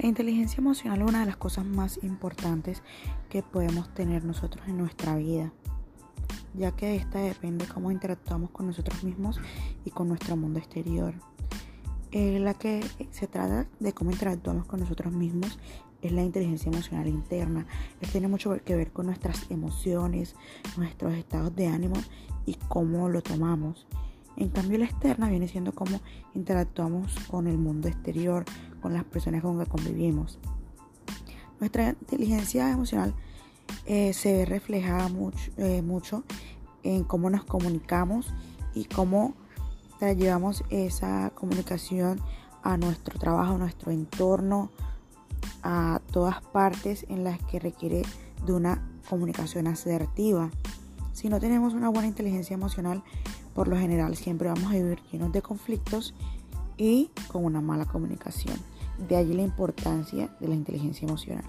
La inteligencia emocional es una de las cosas más importantes que podemos tener nosotros en nuestra vida, ya que de esta depende cómo interactuamos con nosotros mismos y con nuestro mundo exterior. Eh, la que se trata de cómo interactuamos con nosotros mismos es la inteligencia emocional interna. Esto tiene mucho que ver con nuestras emociones, nuestros estados de ánimo y cómo lo tomamos. En cambio, la externa viene siendo cómo interactuamos con el mundo exterior, con las personas con las que convivimos. Nuestra inteligencia emocional eh, se ve reflejada mucho, eh, mucho en cómo nos comunicamos y cómo llevamos esa comunicación a nuestro trabajo, a nuestro entorno, a todas partes en las que requiere de una comunicación asertiva. Si no tenemos una buena inteligencia emocional, por lo general siempre vamos a vivir llenos de conflictos y con una mala comunicación. De allí la importancia de la inteligencia emocional.